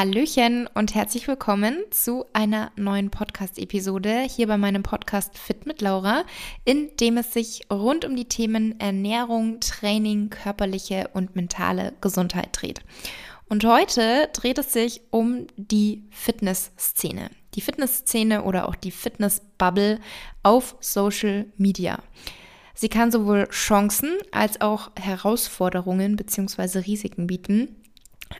Hallöchen und herzlich willkommen zu einer neuen Podcast-Episode hier bei meinem Podcast Fit mit Laura, in dem es sich rund um die Themen Ernährung, Training, körperliche und mentale Gesundheit dreht. Und heute dreht es sich um die Fitnessszene. Die Fitnessszene oder auch die Fitnessbubble auf Social Media. Sie kann sowohl Chancen als auch Herausforderungen bzw. Risiken bieten.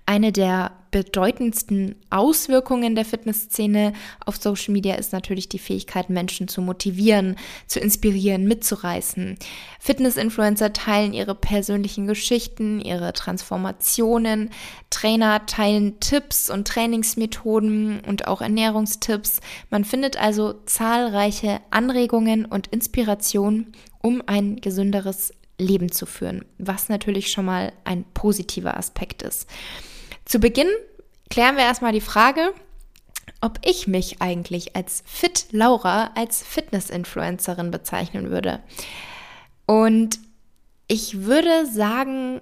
Eine der bedeutendsten Auswirkungen der Fitnessszene auf Social Media ist natürlich die Fähigkeit, Menschen zu motivieren, zu inspirieren, mitzureißen. Fitness-Influencer teilen ihre persönlichen Geschichten, ihre Transformationen. Trainer teilen Tipps und Trainingsmethoden und auch Ernährungstipps. Man findet also zahlreiche Anregungen und Inspirationen, um ein gesünderes Leben zu führen, was natürlich schon mal ein positiver Aspekt ist. Zu Beginn klären wir erstmal die Frage, ob ich mich eigentlich als Fit Laura, als Fitness-Influencerin bezeichnen würde. Und ich würde sagen,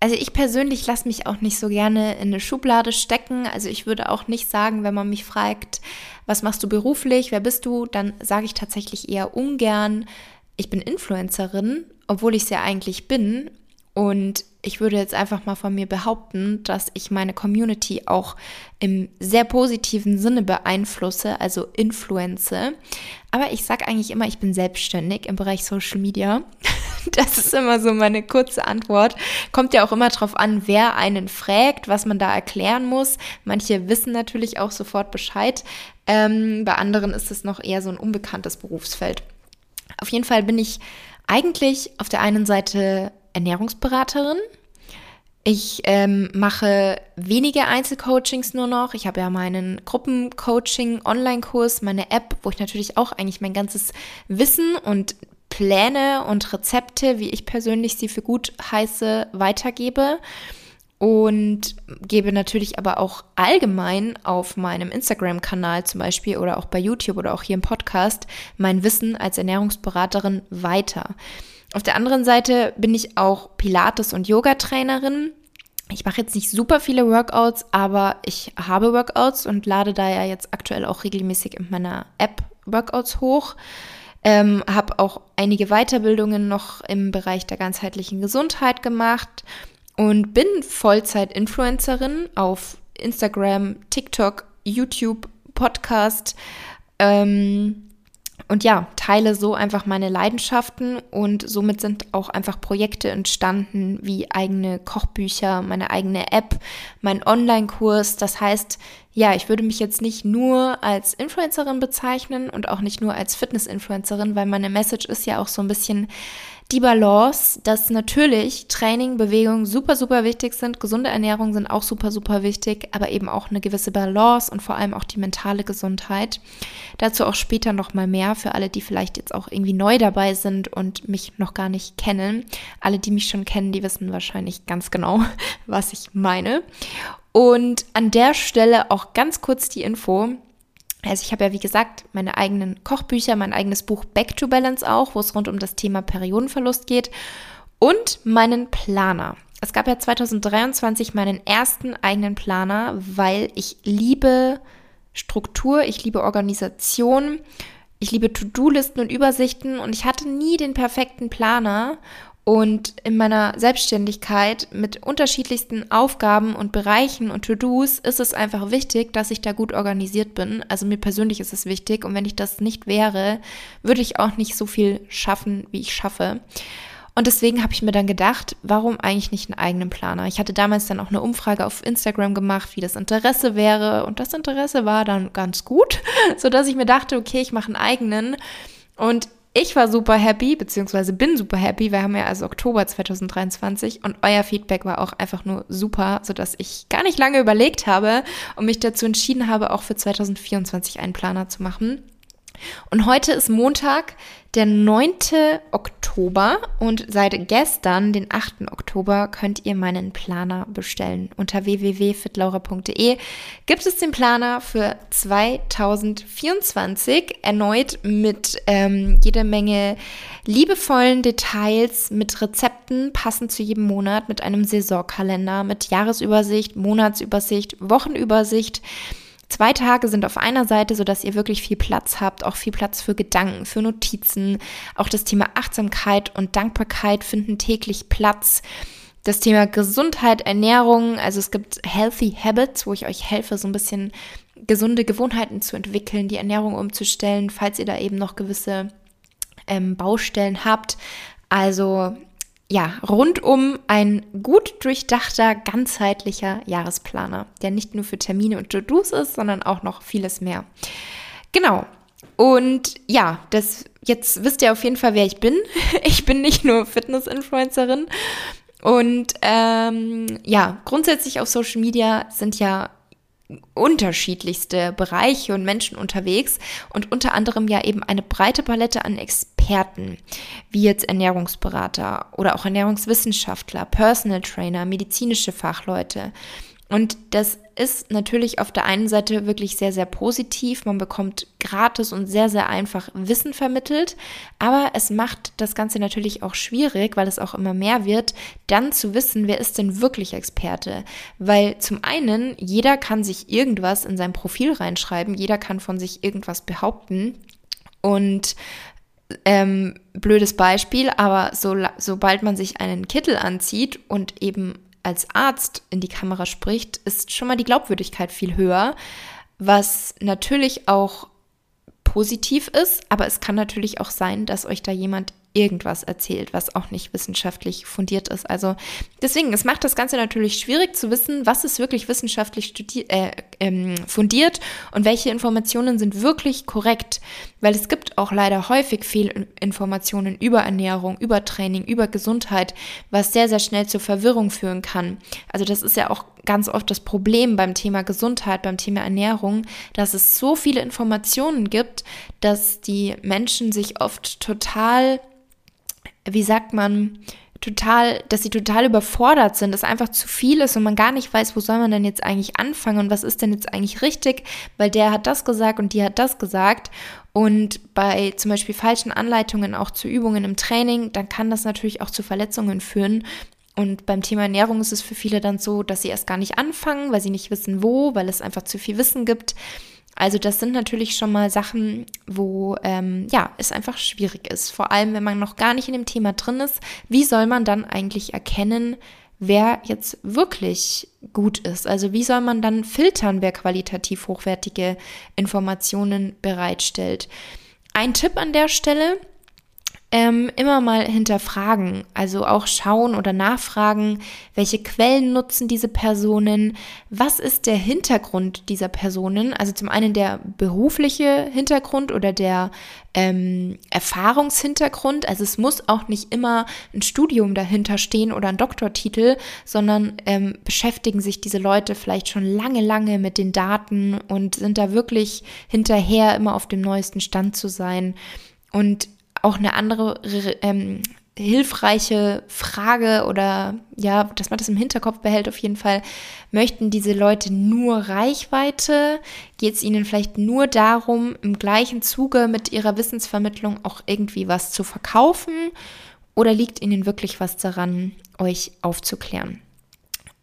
also ich persönlich lasse mich auch nicht so gerne in eine Schublade stecken. Also ich würde auch nicht sagen, wenn man mich fragt, was machst du beruflich, wer bist du, dann sage ich tatsächlich eher ungern, ich bin Influencerin, obwohl ich es ja eigentlich bin. Und ich würde jetzt einfach mal von mir behaupten, dass ich meine Community auch im sehr positiven Sinne beeinflusse, also influence. Aber ich sage eigentlich immer, ich bin selbstständig im Bereich Social Media. Das ist immer so meine kurze Antwort. Kommt ja auch immer drauf an, wer einen fragt, was man da erklären muss. Manche wissen natürlich auch sofort Bescheid. Ähm, bei anderen ist es noch eher so ein unbekanntes Berufsfeld. Auf jeden Fall bin ich eigentlich auf der einen Seite Ernährungsberaterin. Ich ähm, mache wenige Einzelcoachings nur noch. Ich habe ja meinen Gruppencoaching-Online-Kurs, meine App, wo ich natürlich auch eigentlich mein ganzes Wissen und Pläne und Rezepte, wie ich persönlich sie für gut heiße, weitergebe und gebe natürlich aber auch allgemein auf meinem Instagram-Kanal zum Beispiel oder auch bei YouTube oder auch hier im Podcast mein Wissen als Ernährungsberaterin weiter. Auf der anderen Seite bin ich auch Pilates- und Yoga-Trainerin. Ich mache jetzt nicht super viele Workouts, aber ich habe Workouts und lade da ja jetzt aktuell auch regelmäßig in meiner App Workouts hoch. Ähm, habe auch einige Weiterbildungen noch im Bereich der ganzheitlichen Gesundheit gemacht und bin Vollzeit-Influencerin auf Instagram, TikTok, YouTube, Podcast. Ähm, und ja, teile so einfach meine Leidenschaften und somit sind auch einfach Projekte entstanden wie eigene Kochbücher, meine eigene App, mein Online-Kurs. Das heißt, ja, ich würde mich jetzt nicht nur als Influencerin bezeichnen und auch nicht nur als Fitness-Influencerin, weil meine Message ist ja auch so ein bisschen, die Balance, dass natürlich Training, Bewegung super, super wichtig sind, gesunde Ernährung sind auch super, super wichtig, aber eben auch eine gewisse Balance und vor allem auch die mentale Gesundheit. Dazu auch später nochmal mehr für alle, die vielleicht jetzt auch irgendwie neu dabei sind und mich noch gar nicht kennen. Alle, die mich schon kennen, die wissen wahrscheinlich ganz genau, was ich meine. Und an der Stelle auch ganz kurz die Info. Also ich habe ja, wie gesagt, meine eigenen Kochbücher, mein eigenes Buch Back to Balance auch, wo es rund um das Thema Periodenverlust geht und meinen Planer. Es gab ja 2023 meinen ersten eigenen Planer, weil ich liebe Struktur, ich liebe Organisation, ich liebe To-Do-Listen und Übersichten und ich hatte nie den perfekten Planer und in meiner Selbstständigkeit mit unterschiedlichsten Aufgaben und Bereichen und To-Dos ist es einfach wichtig, dass ich da gut organisiert bin. Also mir persönlich ist es wichtig. Und wenn ich das nicht wäre, würde ich auch nicht so viel schaffen, wie ich schaffe. Und deswegen habe ich mir dann gedacht, warum eigentlich nicht einen eigenen Planer? Ich hatte damals dann auch eine Umfrage auf Instagram gemacht, wie das Interesse wäre. Und das Interesse war dann ganz gut, sodass ich mir dachte, okay, ich mache einen eigenen. Und ich war super happy, beziehungsweise bin super happy. Wir haben ja also Oktober 2023 und euer Feedback war auch einfach nur super, sodass ich gar nicht lange überlegt habe und mich dazu entschieden habe, auch für 2024 einen Planer zu machen. Und heute ist Montag, der 9. Oktober und seit gestern, den 8. Oktober, könnt ihr meinen Planer bestellen. Unter www.fitlaura.de gibt es den Planer für 2024 erneut mit ähm, jede Menge liebevollen Details, mit Rezepten Rezepten, passend zu jedem Monat, mit einem Saisonkalender, mit Jahresübersicht, Monatsübersicht, Wochenübersicht. Zwei Tage sind auf einer Seite, sodass ihr wirklich viel Platz habt, auch viel Platz für Gedanken, für Notizen. Auch das Thema Achtsamkeit und Dankbarkeit finden täglich Platz. Das Thema Gesundheit, Ernährung, also es gibt Healthy Habits, wo ich euch helfe, so ein bisschen gesunde Gewohnheiten zu entwickeln, die Ernährung umzustellen, falls ihr da eben noch gewisse ähm, Baustellen habt. Also ja, rundum ein gut durchdachter, ganzheitlicher Jahresplaner, der nicht nur für Termine und To-Dos ist, sondern auch noch vieles mehr. Genau. Und ja, das jetzt wisst ihr auf jeden Fall, wer ich bin. Ich bin nicht nur Fitness-Influencerin. Und ähm, ja, grundsätzlich auf Social Media sind ja unterschiedlichste Bereiche und Menschen unterwegs und unter anderem ja eben eine breite Palette an Experten, wie jetzt Ernährungsberater oder auch Ernährungswissenschaftler, Personal Trainer, medizinische Fachleute. Und das ist natürlich auf der einen Seite wirklich sehr, sehr positiv. Man bekommt gratis und sehr, sehr einfach Wissen vermittelt. Aber es macht das Ganze natürlich auch schwierig, weil es auch immer mehr wird, dann zu wissen, wer ist denn wirklich Experte. Weil zum einen, jeder kann sich irgendwas in sein Profil reinschreiben, jeder kann von sich irgendwas behaupten. Und ähm, blödes Beispiel, aber so, sobald man sich einen Kittel anzieht und eben als Arzt in die Kamera spricht, ist schon mal die Glaubwürdigkeit viel höher, was natürlich auch positiv ist, aber es kann natürlich auch sein, dass euch da jemand irgendwas erzählt, was auch nicht wissenschaftlich fundiert ist. Also deswegen, es macht das Ganze natürlich schwierig zu wissen, was ist wirklich wissenschaftlich äh, ähm, fundiert und welche Informationen sind wirklich korrekt, weil es gibt auch leider häufig Fehlinformationen über Ernährung, über Training, über Gesundheit, was sehr, sehr schnell zur Verwirrung führen kann. Also das ist ja auch ganz oft das Problem beim Thema Gesundheit, beim Thema Ernährung, dass es so viele Informationen gibt, dass die Menschen sich oft total wie sagt man, total, dass sie total überfordert sind, dass einfach zu viel ist und man gar nicht weiß, wo soll man denn jetzt eigentlich anfangen und was ist denn jetzt eigentlich richtig, weil der hat das gesagt und die hat das gesagt. Und bei zum Beispiel falschen Anleitungen auch zu Übungen im Training, dann kann das natürlich auch zu Verletzungen führen. Und beim Thema Ernährung ist es für viele dann so, dass sie erst gar nicht anfangen, weil sie nicht wissen, wo, weil es einfach zu viel Wissen gibt. Also das sind natürlich schon mal Sachen, wo ähm, ja es einfach schwierig ist. Vor allem, wenn man noch gar nicht in dem Thema drin ist. Wie soll man dann eigentlich erkennen, wer jetzt wirklich gut ist? Also wie soll man dann filtern, wer qualitativ hochwertige Informationen bereitstellt? Ein Tipp an der Stelle, ähm, immer mal hinterfragen, also auch schauen oder nachfragen, welche Quellen nutzen diese Personen, was ist der Hintergrund dieser Personen, also zum einen der berufliche Hintergrund oder der ähm, Erfahrungshintergrund, also es muss auch nicht immer ein Studium dahinter stehen oder ein Doktortitel, sondern ähm, beschäftigen sich diese Leute vielleicht schon lange, lange mit den Daten und sind da wirklich hinterher, immer auf dem neuesten Stand zu sein. Und auch eine andere ähm, hilfreiche Frage oder ja, dass man das im Hinterkopf behält auf jeden Fall. Möchten diese Leute nur Reichweite? Geht es ihnen vielleicht nur darum, im gleichen Zuge mit ihrer Wissensvermittlung auch irgendwie was zu verkaufen? Oder liegt ihnen wirklich was daran, euch aufzuklären?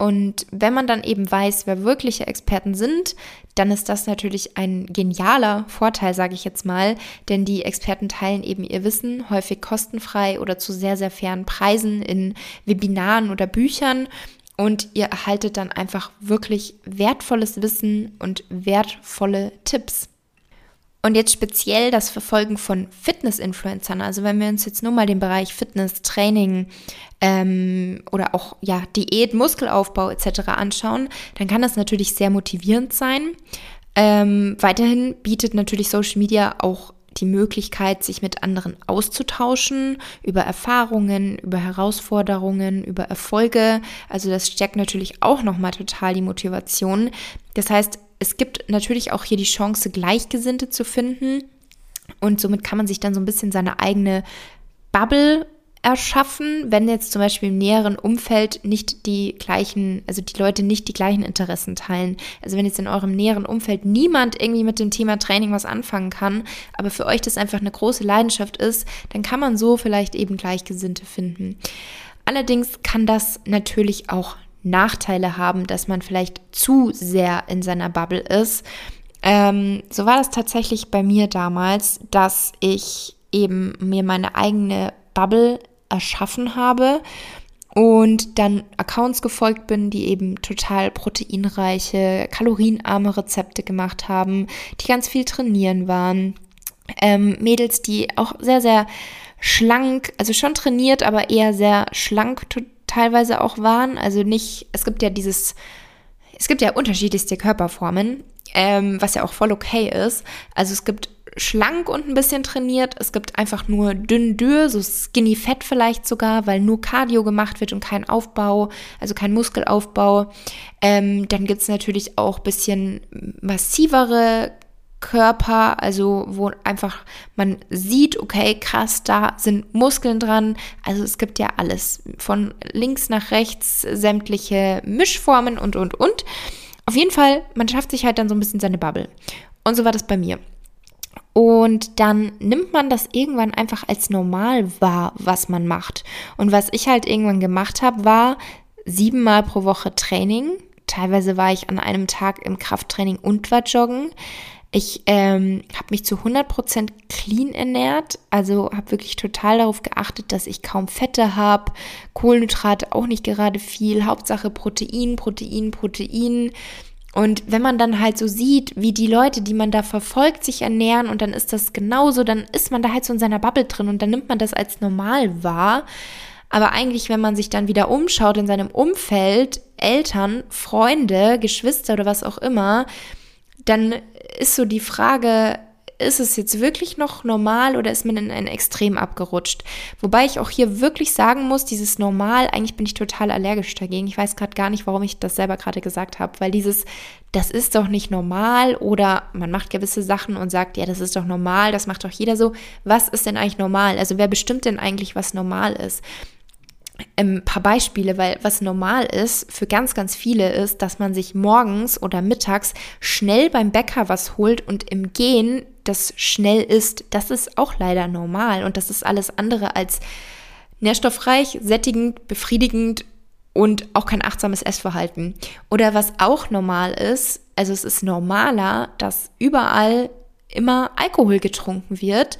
Und wenn man dann eben weiß, wer wirkliche Experten sind, dann ist das natürlich ein genialer Vorteil, sage ich jetzt mal, denn die Experten teilen eben ihr Wissen häufig kostenfrei oder zu sehr, sehr fairen Preisen in Webinaren oder Büchern. Und ihr erhaltet dann einfach wirklich wertvolles Wissen und wertvolle Tipps. Und jetzt speziell das Verfolgen von Fitness-Influencern. Also wenn wir uns jetzt nur mal den Bereich Fitness, Training ähm, oder auch ja Diät, Muskelaufbau etc. anschauen, dann kann das natürlich sehr motivierend sein. Ähm, weiterhin bietet natürlich Social Media auch die Möglichkeit, sich mit anderen auszutauschen über Erfahrungen, über Herausforderungen, über Erfolge. Also das stärkt natürlich auch nochmal total die Motivation. Das heißt, es gibt natürlich auch hier die Chance, Gleichgesinnte zu finden. Und somit kann man sich dann so ein bisschen seine eigene Bubble erschaffen, wenn jetzt zum Beispiel im näheren Umfeld nicht die gleichen, also die Leute nicht die gleichen Interessen teilen. Also wenn jetzt in eurem näheren Umfeld niemand irgendwie mit dem Thema Training was anfangen kann, aber für euch das einfach eine große Leidenschaft ist, dann kann man so vielleicht eben Gleichgesinnte finden. Allerdings kann das natürlich auch Nachteile haben, dass man vielleicht zu sehr in seiner Bubble ist. Ähm, so war das tatsächlich bei mir damals, dass ich eben mir meine eigene Bubble erschaffen habe und dann Accounts gefolgt bin, die eben total proteinreiche, kalorienarme Rezepte gemacht haben, die ganz viel trainieren waren. Ähm, Mädels, die auch sehr, sehr schlank, also schon trainiert, aber eher sehr schlank teilweise auch waren. Also nicht, es gibt ja dieses, es gibt ja unterschiedlichste Körperformen, ähm, was ja auch voll okay ist. Also es gibt schlank und ein bisschen trainiert. Es gibt einfach nur dünn dürr, so skinny fett vielleicht sogar, weil nur Cardio gemacht wird und kein Aufbau, also kein Muskelaufbau. Ähm, dann gibt es natürlich auch bisschen massivere Körper, also wo einfach man sieht, okay, krass, da sind Muskeln dran. Also es gibt ja alles von links nach rechts, sämtliche Mischformen und, und, und. Auf jeden Fall, man schafft sich halt dann so ein bisschen seine Bubble. Und so war das bei mir. Und dann nimmt man das irgendwann einfach als normal wahr, was man macht. Und was ich halt irgendwann gemacht habe, war siebenmal pro Woche Training. Teilweise war ich an einem Tag im Krafttraining und war joggen. Ich ähm, habe mich zu 100% clean ernährt, also habe wirklich total darauf geachtet, dass ich kaum Fette habe, Kohlenhydrate auch nicht gerade viel, Hauptsache Protein, Protein, Protein. Und wenn man dann halt so sieht, wie die Leute, die man da verfolgt, sich ernähren und dann ist das genauso, dann ist man da halt so in seiner Bubble drin und dann nimmt man das als normal wahr. Aber eigentlich, wenn man sich dann wieder umschaut in seinem Umfeld, Eltern, Freunde, Geschwister oder was auch immer, dann ist so die Frage, ist es jetzt wirklich noch normal oder ist man in ein Extrem abgerutscht? Wobei ich auch hier wirklich sagen muss, dieses Normal, eigentlich bin ich total allergisch dagegen. Ich weiß gerade gar nicht, warum ich das selber gerade gesagt habe, weil dieses, das ist doch nicht normal oder man macht gewisse Sachen und sagt, ja, das ist doch normal, das macht doch jeder so. Was ist denn eigentlich normal? Also wer bestimmt denn eigentlich, was normal ist? Ein paar Beispiele, weil was normal ist für ganz, ganz viele ist, dass man sich morgens oder mittags schnell beim Bäcker was holt und im Gehen das schnell isst. Das ist auch leider normal und das ist alles andere als nährstoffreich, sättigend, befriedigend und auch kein achtsames Essverhalten. Oder was auch normal ist, also es ist normaler, dass überall immer Alkohol getrunken wird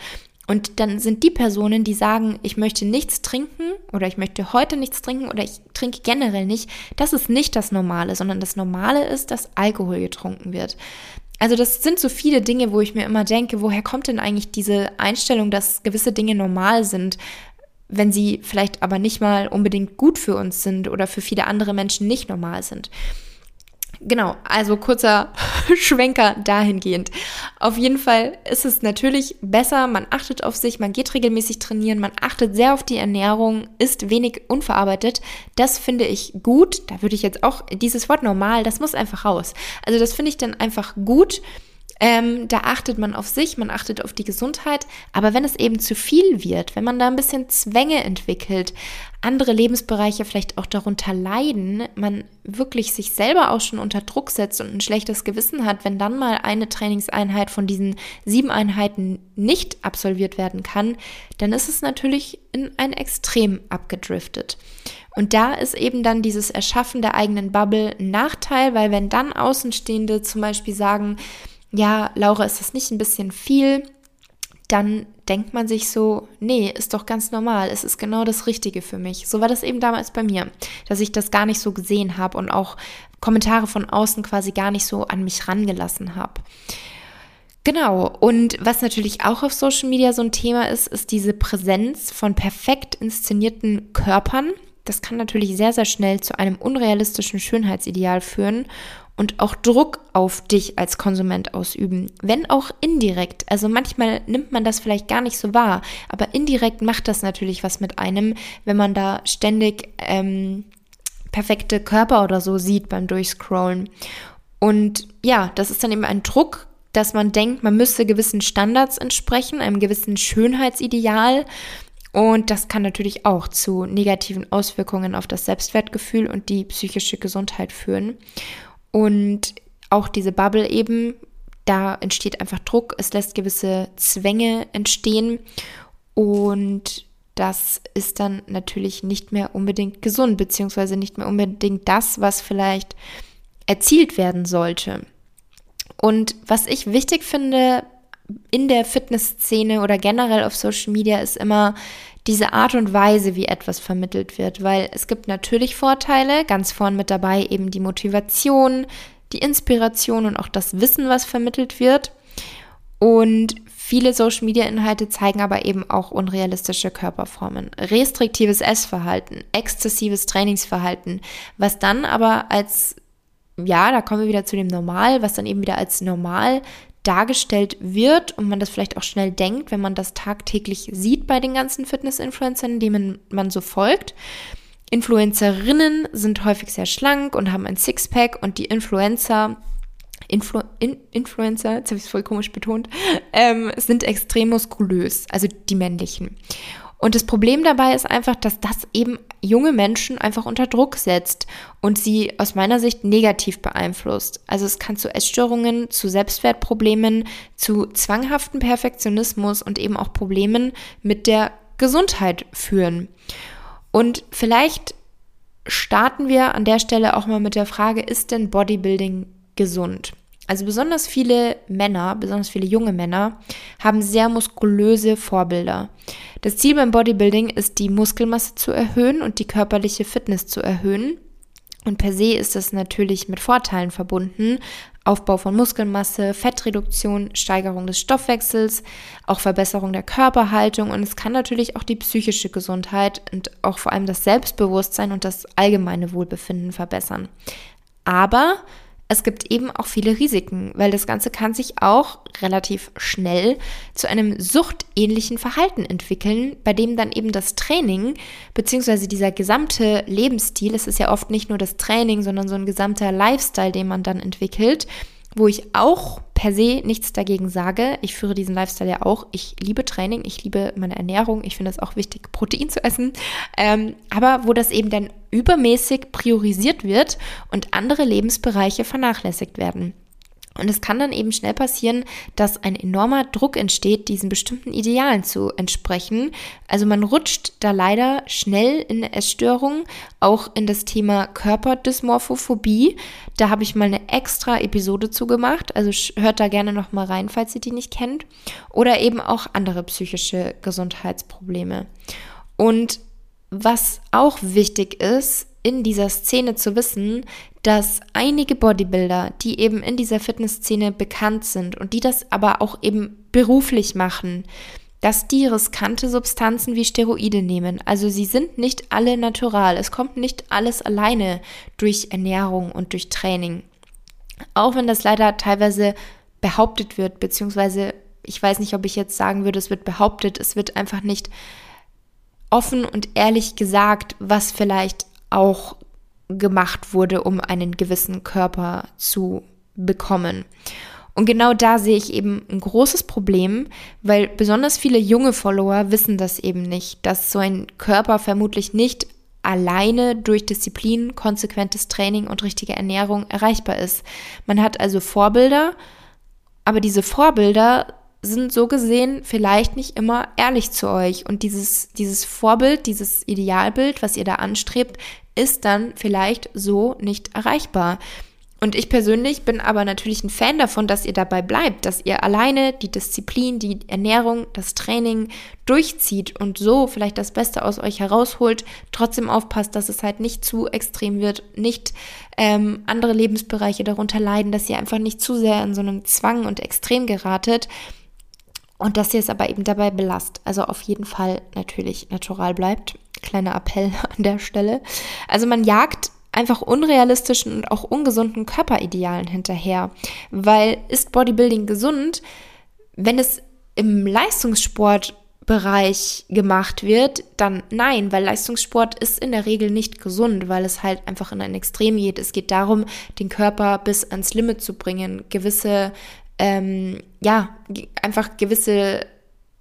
und dann sind die Personen, die sagen, ich möchte nichts trinken oder ich möchte heute nichts trinken oder ich trinke generell nicht, das ist nicht das Normale, sondern das Normale ist, dass Alkohol getrunken wird. Also das sind so viele Dinge, wo ich mir immer denke, woher kommt denn eigentlich diese Einstellung, dass gewisse Dinge normal sind, wenn sie vielleicht aber nicht mal unbedingt gut für uns sind oder für viele andere Menschen nicht normal sind. Genau, also kurzer Schwenker dahingehend. Auf jeden Fall ist es natürlich besser, man achtet auf sich, man geht regelmäßig trainieren, man achtet sehr auf die Ernährung, ist wenig unverarbeitet. Das finde ich gut. Da würde ich jetzt auch dieses Wort normal, das muss einfach raus. Also das finde ich dann einfach gut ähm, da achtet man auf sich, man achtet auf die Gesundheit. Aber wenn es eben zu viel wird, wenn man da ein bisschen Zwänge entwickelt, andere Lebensbereiche vielleicht auch darunter leiden, man wirklich sich selber auch schon unter Druck setzt und ein schlechtes Gewissen hat, wenn dann mal eine Trainingseinheit von diesen sieben Einheiten nicht absolviert werden kann, dann ist es natürlich in ein Extrem abgedriftet. Und da ist eben dann dieses Erschaffen der eigenen Bubble ein Nachteil, weil wenn dann Außenstehende zum Beispiel sagen, ja, Laura, ist das nicht ein bisschen viel? Dann denkt man sich so, nee, ist doch ganz normal, es ist genau das Richtige für mich. So war das eben damals bei mir, dass ich das gar nicht so gesehen habe und auch Kommentare von außen quasi gar nicht so an mich rangelassen habe. Genau, und was natürlich auch auf Social Media so ein Thema ist, ist diese Präsenz von perfekt inszenierten Körpern. Das kann natürlich sehr, sehr schnell zu einem unrealistischen Schönheitsideal führen und auch Druck auf dich als Konsument ausüben, wenn auch indirekt. Also manchmal nimmt man das vielleicht gar nicht so wahr, aber indirekt macht das natürlich was mit einem, wenn man da ständig ähm, perfekte Körper oder so sieht beim Durchscrollen. Und ja, das ist dann eben ein Druck, dass man denkt, man müsste gewissen Standards entsprechen, einem gewissen Schönheitsideal. Und das kann natürlich auch zu negativen Auswirkungen auf das Selbstwertgefühl und die psychische Gesundheit führen. Und auch diese Bubble eben, da entsteht einfach Druck, es lässt gewisse Zwänge entstehen und das ist dann natürlich nicht mehr unbedingt gesund, beziehungsweise nicht mehr unbedingt das, was vielleicht erzielt werden sollte. Und was ich wichtig finde in der Fitnessszene oder generell auf Social Media ist immer diese Art und Weise, wie etwas vermittelt wird, weil es gibt natürlich Vorteile, ganz vorn mit dabei eben die Motivation, die Inspiration und auch das Wissen, was vermittelt wird. Und viele Social-Media-Inhalte zeigen aber eben auch unrealistische Körperformen, restriktives Essverhalten, exzessives Trainingsverhalten, was dann aber als, ja, da kommen wir wieder zu dem Normal, was dann eben wieder als normal dargestellt wird und man das vielleicht auch schnell denkt, wenn man das tagtäglich sieht bei den ganzen Fitness-Influencern, denen man so folgt. Influencerinnen sind häufig sehr schlank und haben ein Sixpack und die Influencer, Influ in, Influencer, jetzt habe ich es voll komisch betont, ähm, sind extrem muskulös, also die männlichen. Und das Problem dabei ist einfach, dass das eben junge Menschen einfach unter Druck setzt und sie aus meiner Sicht negativ beeinflusst. Also es kann zu Essstörungen, zu Selbstwertproblemen, zu zwanghaften Perfektionismus und eben auch Problemen mit der Gesundheit führen. Und vielleicht starten wir an der Stelle auch mal mit der Frage, ist denn Bodybuilding gesund? Also besonders viele Männer, besonders viele junge Männer, haben sehr muskulöse Vorbilder. Das Ziel beim Bodybuilding ist, die Muskelmasse zu erhöhen und die körperliche Fitness zu erhöhen. Und per se ist das natürlich mit Vorteilen verbunden. Aufbau von Muskelmasse, Fettreduktion, Steigerung des Stoffwechsels, auch Verbesserung der Körperhaltung und es kann natürlich auch die psychische Gesundheit und auch vor allem das Selbstbewusstsein und das allgemeine Wohlbefinden verbessern. Aber es gibt eben auch viele Risiken, weil das Ganze kann sich auch relativ schnell zu einem suchtähnlichen Verhalten entwickeln, bei dem dann eben das Training bzw. dieser gesamte Lebensstil, es ist ja oft nicht nur das Training, sondern so ein gesamter Lifestyle, den man dann entwickelt, wo ich auch per se nichts dagegen sage. Ich führe diesen Lifestyle ja auch. Ich liebe Training, ich liebe meine Ernährung. Ich finde es auch wichtig, Protein zu essen. Ähm, aber wo das eben dann übermäßig priorisiert wird und andere Lebensbereiche vernachlässigt werden. Und es kann dann eben schnell passieren, dass ein enormer Druck entsteht, diesen bestimmten Idealen zu entsprechen. Also man rutscht da leider schnell in eine Essstörung, auch in das Thema Körperdysmorphophobie. Da habe ich mal eine extra Episode zu gemacht. Also hört da gerne noch mal rein, falls ihr die nicht kennt. Oder eben auch andere psychische Gesundheitsprobleme. Und was auch wichtig ist, in dieser Szene zu wissen, dass einige Bodybuilder, die eben in dieser Fitnessszene bekannt sind und die das aber auch eben beruflich machen, dass die riskante Substanzen wie Steroide nehmen. Also sie sind nicht alle natural. Es kommt nicht alles alleine durch Ernährung und durch Training. Auch wenn das leider teilweise behauptet wird, beziehungsweise ich weiß nicht, ob ich jetzt sagen würde, es wird behauptet, es wird einfach nicht offen und ehrlich gesagt, was vielleicht auch gemacht wurde, um einen gewissen Körper zu bekommen. Und genau da sehe ich eben ein großes Problem, weil besonders viele junge Follower wissen das eben nicht, dass so ein Körper vermutlich nicht alleine durch Disziplin, konsequentes Training und richtige Ernährung erreichbar ist. Man hat also Vorbilder, aber diese Vorbilder sind so gesehen vielleicht nicht immer ehrlich zu euch. Und dieses, dieses Vorbild, dieses Idealbild, was ihr da anstrebt, ist dann vielleicht so nicht erreichbar. Und ich persönlich bin aber natürlich ein Fan davon, dass ihr dabei bleibt, dass ihr alleine die Disziplin, die Ernährung, das Training durchzieht und so vielleicht das Beste aus euch herausholt, trotzdem aufpasst, dass es halt nicht zu extrem wird, nicht ähm, andere Lebensbereiche darunter leiden, dass ihr einfach nicht zu sehr in so einen Zwang und Extrem geratet. Und dass ihr es aber eben dabei belasst. Also auf jeden Fall natürlich natural bleibt. Kleiner Appell an der Stelle. Also man jagt einfach unrealistischen und auch ungesunden Körperidealen hinterher. Weil ist Bodybuilding gesund, wenn es im Leistungssportbereich gemacht wird, dann nein, weil Leistungssport ist in der Regel nicht gesund, weil es halt einfach in ein Extrem geht. Es geht darum, den Körper bis ans Limit zu bringen, gewisse ähm, ja, einfach gewisse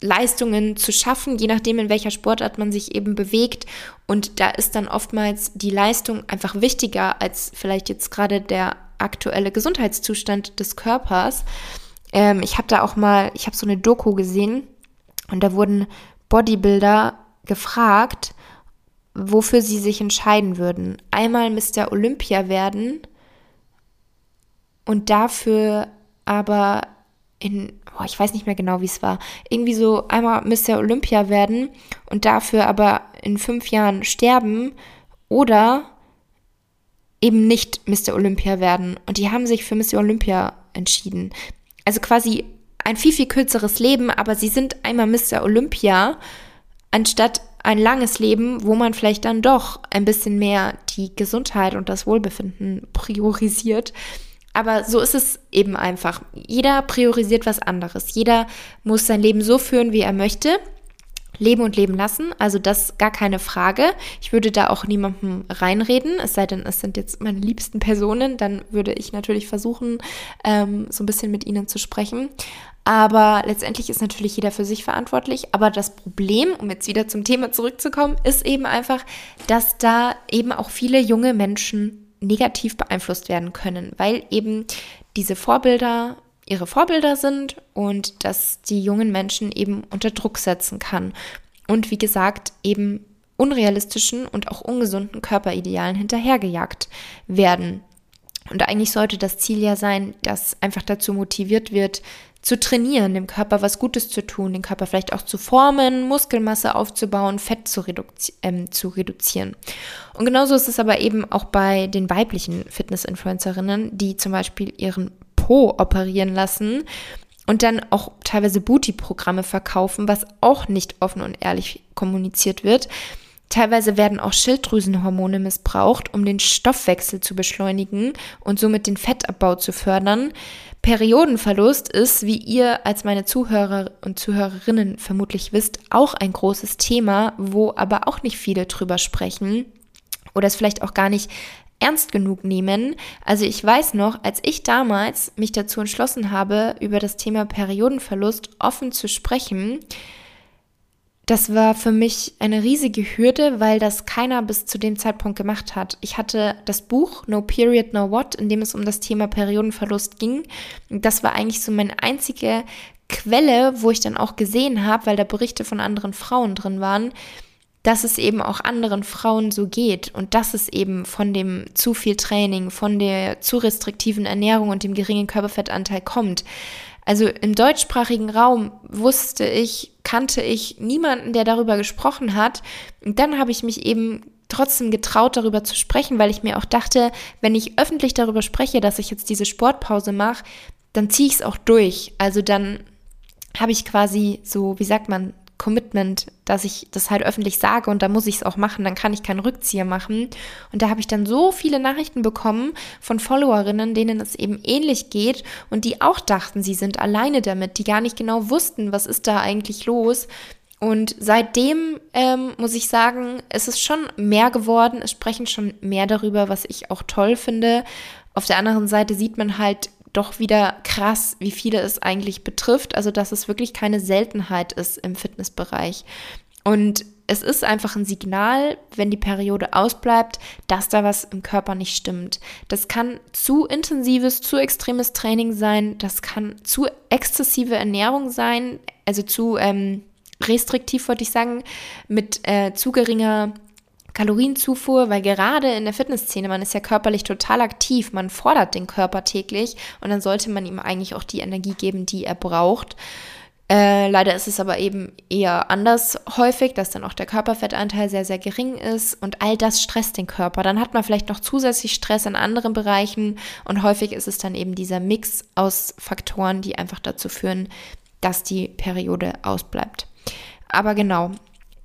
Leistungen zu schaffen, je nachdem, in welcher Sportart man sich eben bewegt. Und da ist dann oftmals die Leistung einfach wichtiger als vielleicht jetzt gerade der aktuelle Gesundheitszustand des Körpers. Ähm, ich habe da auch mal, ich habe so eine Doku gesehen und da wurden Bodybuilder gefragt, wofür sie sich entscheiden würden. Einmal Mr. Olympia werden und dafür aber in, oh, ich weiß nicht mehr genau, wie es war, irgendwie so einmal Mr. Olympia werden und dafür aber in fünf Jahren sterben oder eben nicht Mr. Olympia werden. Und die haben sich für Mr. Olympia entschieden. Also quasi ein viel, viel kürzeres Leben, aber sie sind einmal Mr. Olympia, anstatt ein langes Leben, wo man vielleicht dann doch ein bisschen mehr die Gesundheit und das Wohlbefinden priorisiert. Aber so ist es eben einfach. Jeder priorisiert was anderes. Jeder muss sein Leben so führen, wie er möchte leben und leben lassen. Also das gar keine Frage. Ich würde da auch niemandem reinreden, es sei denn, es sind jetzt meine liebsten Personen, dann würde ich natürlich versuchen, ähm, so ein bisschen mit ihnen zu sprechen. Aber letztendlich ist natürlich jeder für sich verantwortlich. Aber das Problem, um jetzt wieder zum Thema zurückzukommen, ist eben einfach, dass da eben auch viele junge Menschen negativ beeinflusst werden können, weil eben diese Vorbilder ihre Vorbilder sind und dass die jungen Menschen eben unter Druck setzen kann. Und wie gesagt, eben unrealistischen und auch ungesunden Körperidealen hinterhergejagt werden. Und eigentlich sollte das Ziel ja sein, dass einfach dazu motiviert wird, zu trainieren, dem Körper was Gutes zu tun, den Körper vielleicht auch zu formen, Muskelmasse aufzubauen, Fett zu, reduzi ähm, zu reduzieren. Und genauso ist es aber eben auch bei den weiblichen Fitness-Influencerinnen, die zum Beispiel ihren Po operieren lassen und dann auch teilweise Booty-Programme verkaufen, was auch nicht offen und ehrlich kommuniziert wird. Teilweise werden auch Schilddrüsenhormone missbraucht, um den Stoffwechsel zu beschleunigen und somit den Fettabbau zu fördern. Periodenverlust ist, wie ihr als meine Zuhörer und Zuhörerinnen vermutlich wisst, auch ein großes Thema, wo aber auch nicht viele drüber sprechen oder es vielleicht auch gar nicht ernst genug nehmen. Also ich weiß noch, als ich damals mich dazu entschlossen habe, über das Thema Periodenverlust offen zu sprechen, das war für mich eine riesige Hürde, weil das keiner bis zu dem Zeitpunkt gemacht hat. Ich hatte das Buch No Period, No What, in dem es um das Thema Periodenverlust ging. Das war eigentlich so meine einzige Quelle, wo ich dann auch gesehen habe, weil da Berichte von anderen Frauen drin waren, dass es eben auch anderen Frauen so geht und dass es eben von dem zu viel Training, von der zu restriktiven Ernährung und dem geringen Körperfettanteil kommt. Also im deutschsprachigen Raum wusste ich, kannte ich niemanden, der darüber gesprochen hat. Und dann habe ich mich eben trotzdem getraut, darüber zu sprechen, weil ich mir auch dachte, wenn ich öffentlich darüber spreche, dass ich jetzt diese Sportpause mache, dann ziehe ich es auch durch. Also dann habe ich quasi so, wie sagt man, Commitment, dass ich das halt öffentlich sage und da muss ich es auch machen, dann kann ich keinen Rückzieher machen. Und da habe ich dann so viele Nachrichten bekommen von Followerinnen, denen es eben ähnlich geht und die auch dachten, sie sind alleine damit, die gar nicht genau wussten, was ist da eigentlich los. Und seitdem ähm, muss ich sagen, es ist schon mehr geworden. Es sprechen schon mehr darüber, was ich auch toll finde. Auf der anderen Seite sieht man halt doch wieder krass, wie viele es eigentlich betrifft. Also, dass es wirklich keine Seltenheit ist im Fitnessbereich. Und es ist einfach ein Signal, wenn die Periode ausbleibt, dass da was im Körper nicht stimmt. Das kann zu intensives, zu extremes Training sein, das kann zu exzessive Ernährung sein, also zu ähm, restriktiv, wollte ich sagen, mit äh, zu geringer Kalorienzufuhr, weil gerade in der Fitnessszene, man ist ja körperlich total aktiv, man fordert den Körper täglich und dann sollte man ihm eigentlich auch die Energie geben, die er braucht. Äh, leider ist es aber eben eher anders häufig, dass dann auch der Körperfettanteil sehr, sehr gering ist und all das stresst den Körper. Dann hat man vielleicht noch zusätzlich Stress in anderen Bereichen und häufig ist es dann eben dieser Mix aus Faktoren, die einfach dazu führen, dass die Periode ausbleibt. Aber genau,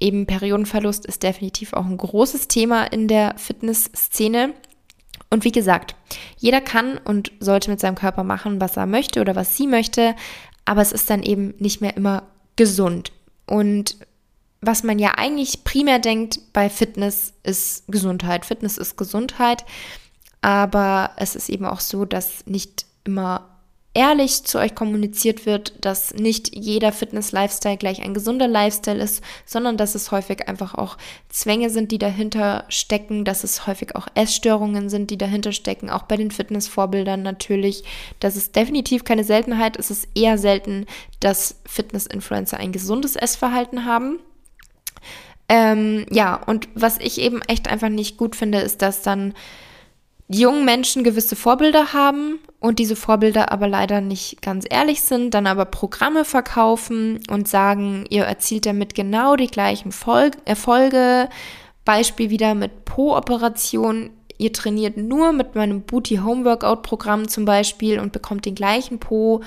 eben Periodenverlust ist definitiv auch ein großes Thema in der Fitnessszene. Und wie gesagt, jeder kann und sollte mit seinem Körper machen, was er möchte oder was sie möchte, aber es ist dann eben nicht mehr immer gesund. Und was man ja eigentlich primär denkt bei Fitness ist Gesundheit. Fitness ist Gesundheit, aber es ist eben auch so, dass nicht immer ehrlich zu euch kommuniziert wird, dass nicht jeder Fitness-Lifestyle gleich ein gesunder Lifestyle ist, sondern dass es häufig einfach auch Zwänge sind, die dahinter stecken, dass es häufig auch Essstörungen sind, die dahinter stecken, auch bei den Fitness-Vorbildern natürlich. Das ist definitiv keine Seltenheit. Es ist eher selten, dass Fitness-Influencer ein gesundes Essverhalten haben. Ähm, ja, und was ich eben echt einfach nicht gut finde, ist, dass dann jungen Menschen gewisse Vorbilder haben und diese Vorbilder aber leider nicht ganz ehrlich sind, dann aber Programme verkaufen und sagen, ihr erzielt damit genau die gleichen Vol Erfolge. Beispiel wieder mit Po-Operation. Ihr trainiert nur mit meinem Booty Home Workout Programm zum Beispiel und bekommt den gleichen Po.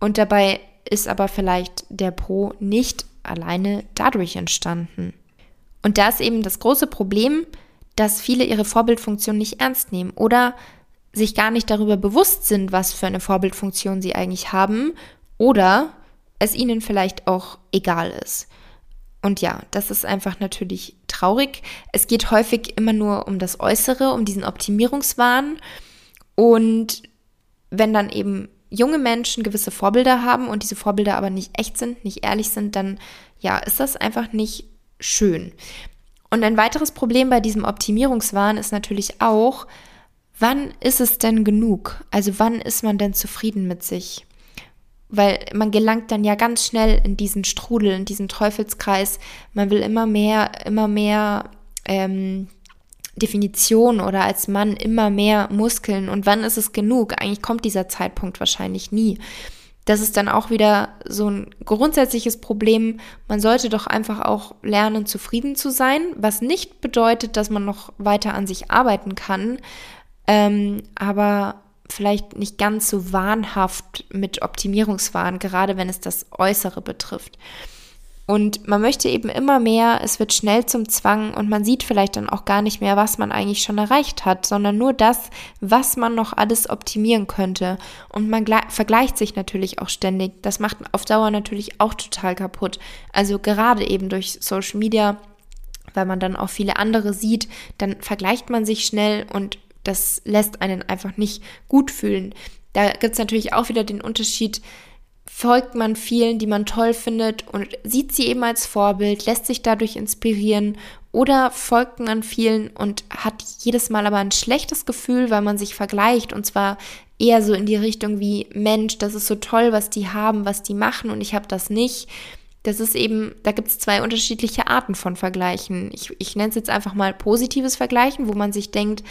Und dabei ist aber vielleicht der Po nicht alleine dadurch entstanden. Und da ist eben das große Problem, dass viele ihre Vorbildfunktion nicht ernst nehmen oder sich gar nicht darüber bewusst sind, was für eine Vorbildfunktion sie eigentlich haben oder es ihnen vielleicht auch egal ist. Und ja, das ist einfach natürlich traurig. Es geht häufig immer nur um das Äußere, um diesen Optimierungswahn. Und wenn dann eben junge Menschen gewisse Vorbilder haben und diese Vorbilder aber nicht echt sind, nicht ehrlich sind, dann ja, ist das einfach nicht schön. Und ein weiteres Problem bei diesem Optimierungswahn ist natürlich auch, wann ist es denn genug? Also wann ist man denn zufrieden mit sich? Weil man gelangt dann ja ganz schnell in diesen Strudel, in diesen Teufelskreis. Man will immer mehr, immer mehr ähm, Definition oder als Mann immer mehr Muskeln. Und wann ist es genug? Eigentlich kommt dieser Zeitpunkt wahrscheinlich nie das ist dann auch wieder so ein grundsätzliches Problem. Man sollte doch einfach auch lernen, zufrieden zu sein, was nicht bedeutet, dass man noch weiter an sich arbeiten kann, ähm, aber vielleicht nicht ganz so wahnhaft mit Optimierungswahn, gerade wenn es das Äußere betrifft. Und man möchte eben immer mehr, es wird schnell zum Zwang und man sieht vielleicht dann auch gar nicht mehr, was man eigentlich schon erreicht hat, sondern nur das, was man noch alles optimieren könnte. Und man vergleicht sich natürlich auch ständig. Das macht auf Dauer natürlich auch total kaputt. Also gerade eben durch Social Media, weil man dann auch viele andere sieht, dann vergleicht man sich schnell und das lässt einen einfach nicht gut fühlen. Da gibt es natürlich auch wieder den Unterschied, folgt man vielen, die man toll findet und sieht sie eben als Vorbild, lässt sich dadurch inspirieren oder folgt man vielen und hat jedes Mal aber ein schlechtes Gefühl, weil man sich vergleicht und zwar eher so in die Richtung wie Mensch, das ist so toll, was die haben, was die machen und ich habe das nicht. Das ist eben, da gibt es zwei unterschiedliche Arten von Vergleichen. Ich, ich nenne es jetzt einfach mal positives Vergleichen, wo man sich denkt,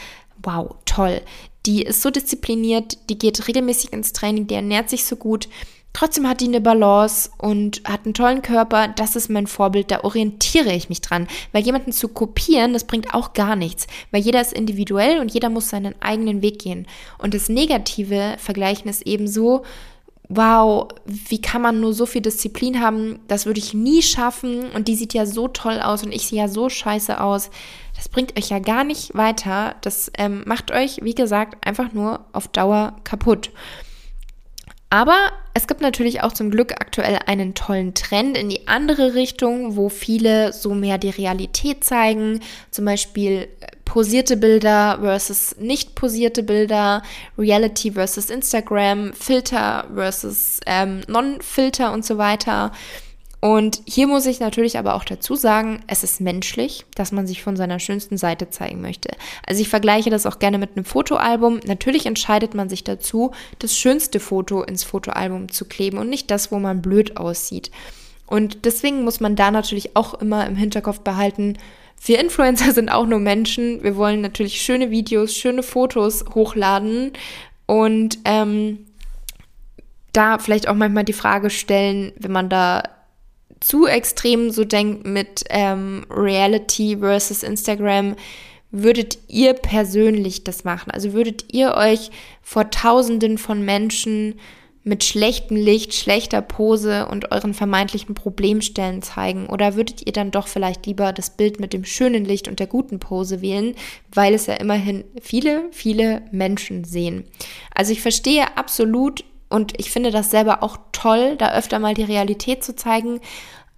wow, toll, die ist so diszipliniert, die geht regelmäßig ins Training, die ernährt sich so gut, Trotzdem hat die eine Balance und hat einen tollen Körper. Das ist mein Vorbild. Da orientiere ich mich dran. Weil jemanden zu kopieren, das bringt auch gar nichts. Weil jeder ist individuell und jeder muss seinen eigenen Weg gehen. Und das negative Vergleichen ist eben so, wow, wie kann man nur so viel Disziplin haben? Das würde ich nie schaffen. Und die sieht ja so toll aus und ich sehe ja so scheiße aus. Das bringt euch ja gar nicht weiter. Das ähm, macht euch, wie gesagt, einfach nur auf Dauer kaputt. Aber es gibt natürlich auch zum Glück aktuell einen tollen Trend in die andere Richtung, wo viele so mehr die Realität zeigen. Zum Beispiel äh, posierte Bilder versus nicht posierte Bilder, Reality versus Instagram, Filter versus ähm, Non-Filter und so weiter. Und hier muss ich natürlich aber auch dazu sagen, es ist menschlich, dass man sich von seiner schönsten Seite zeigen möchte. Also ich vergleiche das auch gerne mit einem Fotoalbum. Natürlich entscheidet man sich dazu, das schönste Foto ins Fotoalbum zu kleben und nicht das, wo man blöd aussieht. Und deswegen muss man da natürlich auch immer im Hinterkopf behalten, wir Influencer sind auch nur Menschen. Wir wollen natürlich schöne Videos, schöne Fotos hochladen und ähm, da vielleicht auch manchmal die Frage stellen, wenn man da zu extrem so denkt mit ähm, Reality versus Instagram, würdet ihr persönlich das machen? Also würdet ihr euch vor Tausenden von Menschen mit schlechtem Licht, schlechter Pose und euren vermeintlichen Problemstellen zeigen? Oder würdet ihr dann doch vielleicht lieber das Bild mit dem schönen Licht und der guten Pose wählen, weil es ja immerhin viele, viele Menschen sehen? Also ich verstehe absolut und ich finde das selber auch toll, da öfter mal die Realität zu zeigen.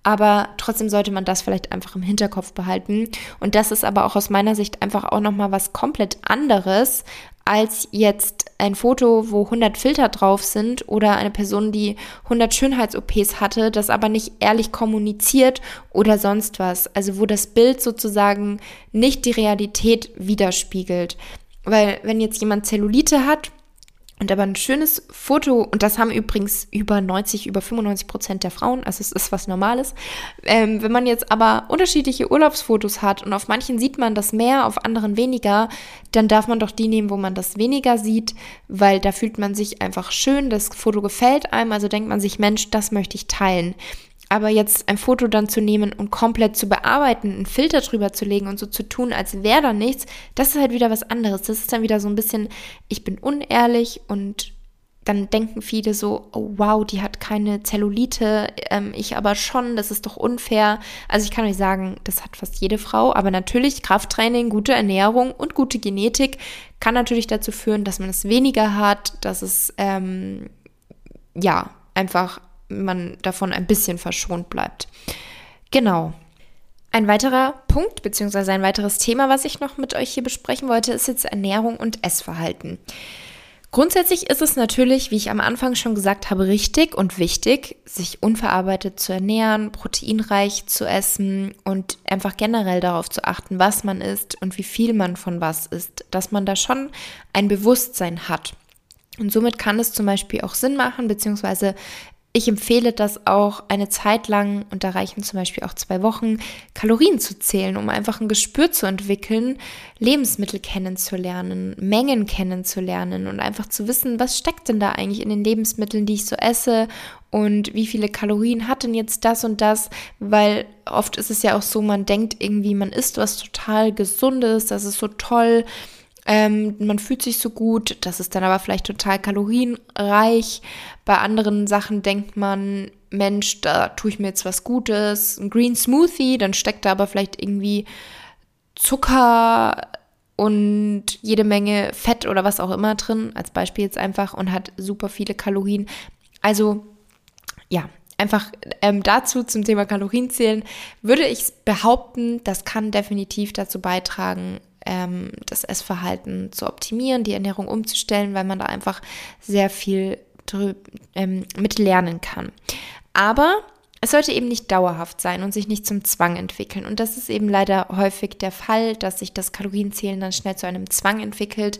Aber trotzdem sollte man das vielleicht einfach im Hinterkopf behalten. Und das ist aber auch aus meiner Sicht einfach auch nochmal was komplett anderes als jetzt ein Foto, wo 100 Filter drauf sind oder eine Person, die 100 Schönheits-OPs hatte, das aber nicht ehrlich kommuniziert oder sonst was. Also wo das Bild sozusagen nicht die Realität widerspiegelt. Weil wenn jetzt jemand Zellulite hat und aber ein schönes Foto, und das haben übrigens über 90, über 95 Prozent der Frauen, also es ist was Normales. Ähm, wenn man jetzt aber unterschiedliche Urlaubsfotos hat und auf manchen sieht man das mehr, auf anderen weniger, dann darf man doch die nehmen, wo man das weniger sieht, weil da fühlt man sich einfach schön, das Foto gefällt einem, also denkt man sich, Mensch, das möchte ich teilen. Aber jetzt ein Foto dann zu nehmen und komplett zu bearbeiten, einen Filter drüber zu legen und so zu tun, als wäre da nichts, das ist halt wieder was anderes. Das ist dann wieder so ein bisschen, ich bin unehrlich und dann denken viele so, oh wow, die hat keine Zellulite, ähm, ich aber schon, das ist doch unfair. Also ich kann euch sagen, das hat fast jede Frau, aber natürlich Krafttraining, gute Ernährung und gute Genetik kann natürlich dazu führen, dass man es weniger hat, dass es ähm, ja einfach man davon ein bisschen verschont bleibt. Genau. Ein weiterer Punkt beziehungsweise ein weiteres Thema, was ich noch mit euch hier besprechen wollte, ist jetzt Ernährung und Essverhalten. Grundsätzlich ist es natürlich, wie ich am Anfang schon gesagt habe, richtig und wichtig, sich unverarbeitet zu ernähren, proteinreich zu essen und einfach generell darauf zu achten, was man isst und wie viel man von was isst, dass man da schon ein Bewusstsein hat. Und somit kann es zum Beispiel auch Sinn machen, beziehungsweise ich empfehle das auch eine Zeit lang, und da reichen zum Beispiel auch zwei Wochen, Kalorien zu zählen, um einfach ein Gespür zu entwickeln, Lebensmittel kennenzulernen, Mengen kennenzulernen und einfach zu wissen, was steckt denn da eigentlich in den Lebensmitteln, die ich so esse und wie viele Kalorien hat denn jetzt das und das, weil oft ist es ja auch so, man denkt irgendwie, man isst was total Gesundes, das ist so toll ähm, man fühlt sich so gut, das ist dann aber vielleicht total kalorienreich. Bei anderen Sachen denkt man, Mensch, da tue ich mir jetzt was Gutes. Ein Green Smoothie, dann steckt da aber vielleicht irgendwie Zucker und jede Menge Fett oder was auch immer drin, als Beispiel jetzt einfach, und hat super viele Kalorien. Also ja, einfach ähm, dazu zum Thema Kalorienzählen würde ich behaupten, das kann definitiv dazu beitragen, ähm, das Essverhalten zu optimieren, die Ernährung umzustellen, weil man da einfach sehr viel ähm, mit lernen kann. Aber es sollte eben nicht dauerhaft sein und sich nicht zum Zwang entwickeln. Und das ist eben leider häufig der Fall, dass sich das Kalorienzählen dann schnell zu einem Zwang entwickelt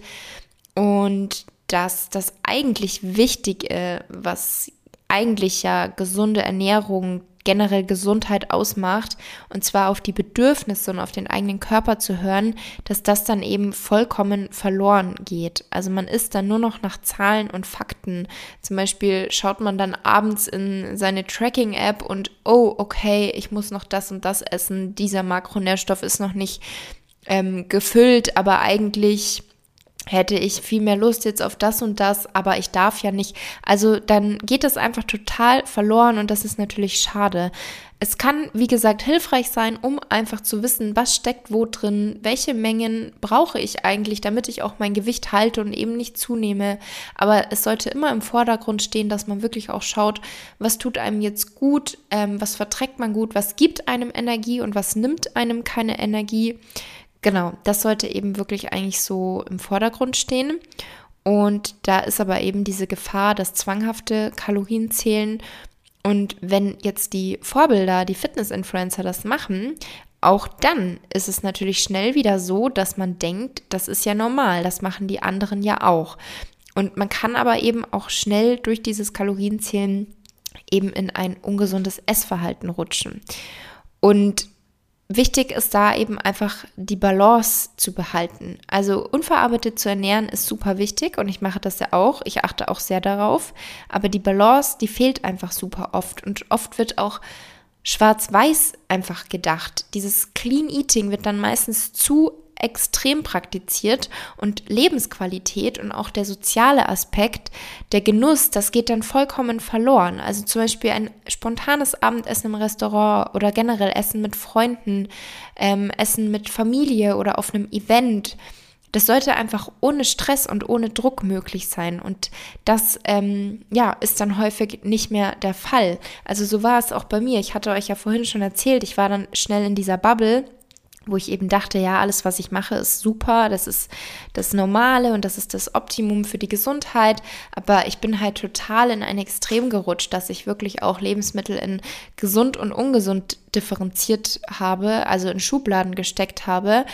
und dass das eigentlich Wichtige, was eigentlich ja gesunde Ernährung generell Gesundheit ausmacht, und zwar auf die Bedürfnisse und auf den eigenen Körper zu hören, dass das dann eben vollkommen verloren geht. Also man ist dann nur noch nach Zahlen und Fakten. Zum Beispiel schaut man dann abends in seine Tracking-App und, oh, okay, ich muss noch das und das essen, dieser Makronährstoff ist noch nicht ähm, gefüllt, aber eigentlich hätte ich viel mehr Lust jetzt auf das und das, aber ich darf ja nicht. Also dann geht es einfach total verloren und das ist natürlich schade. Es kann, wie gesagt, hilfreich sein, um einfach zu wissen, was steckt wo drin, welche Mengen brauche ich eigentlich, damit ich auch mein Gewicht halte und eben nicht zunehme. Aber es sollte immer im Vordergrund stehen, dass man wirklich auch schaut, was tut einem jetzt gut, ähm, was verträgt man gut, was gibt einem Energie und was nimmt einem keine Energie. Genau, das sollte eben wirklich eigentlich so im Vordergrund stehen. Und da ist aber eben diese Gefahr, das zwanghafte Kalorienzählen. Und wenn jetzt die Vorbilder, die Fitness-Influencer das machen, auch dann ist es natürlich schnell wieder so, dass man denkt, das ist ja normal, das machen die anderen ja auch. Und man kann aber eben auch schnell durch dieses Kalorienzählen eben in ein ungesundes Essverhalten rutschen. Und Wichtig ist da eben einfach die Balance zu behalten. Also unverarbeitet zu ernähren ist super wichtig und ich mache das ja auch. Ich achte auch sehr darauf. Aber die Balance, die fehlt einfach super oft. Und oft wird auch schwarz-weiß einfach gedacht. Dieses Clean Eating wird dann meistens zu extrem praktiziert und Lebensqualität und auch der soziale Aspekt, der Genuss, das geht dann vollkommen verloren. Also zum Beispiel ein spontanes Abendessen im Restaurant oder generell Essen mit Freunden, ähm, Essen mit Familie oder auf einem Event. Das sollte einfach ohne Stress und ohne Druck möglich sein. Und das, ähm, ja, ist dann häufig nicht mehr der Fall. Also so war es auch bei mir. Ich hatte euch ja vorhin schon erzählt, ich war dann schnell in dieser Bubble wo ich eben dachte, ja, alles, was ich mache, ist super, das ist das Normale und das ist das Optimum für die Gesundheit. Aber ich bin halt total in ein Extrem gerutscht, dass ich wirklich auch Lebensmittel in gesund und ungesund differenziert habe, also in Schubladen gesteckt habe.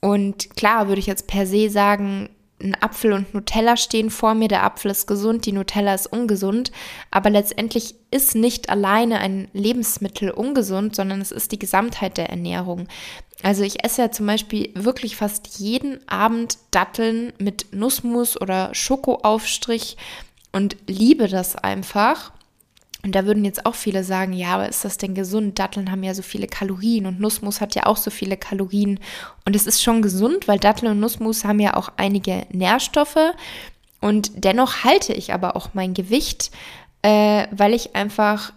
Und klar würde ich jetzt per se sagen, ein Apfel und Nutella stehen vor mir. Der Apfel ist gesund, die Nutella ist ungesund. Aber letztendlich ist nicht alleine ein Lebensmittel ungesund, sondern es ist die Gesamtheit der Ernährung. Also ich esse ja zum Beispiel wirklich fast jeden Abend Datteln mit Nussmus oder Schokoaufstrich und liebe das einfach. Und da würden jetzt auch viele sagen, ja, aber ist das denn gesund? Datteln haben ja so viele Kalorien und Nussmus hat ja auch so viele Kalorien. Und es ist schon gesund, weil Datteln und Nussmus haben ja auch einige Nährstoffe. Und dennoch halte ich aber auch mein Gewicht, äh, weil ich einfach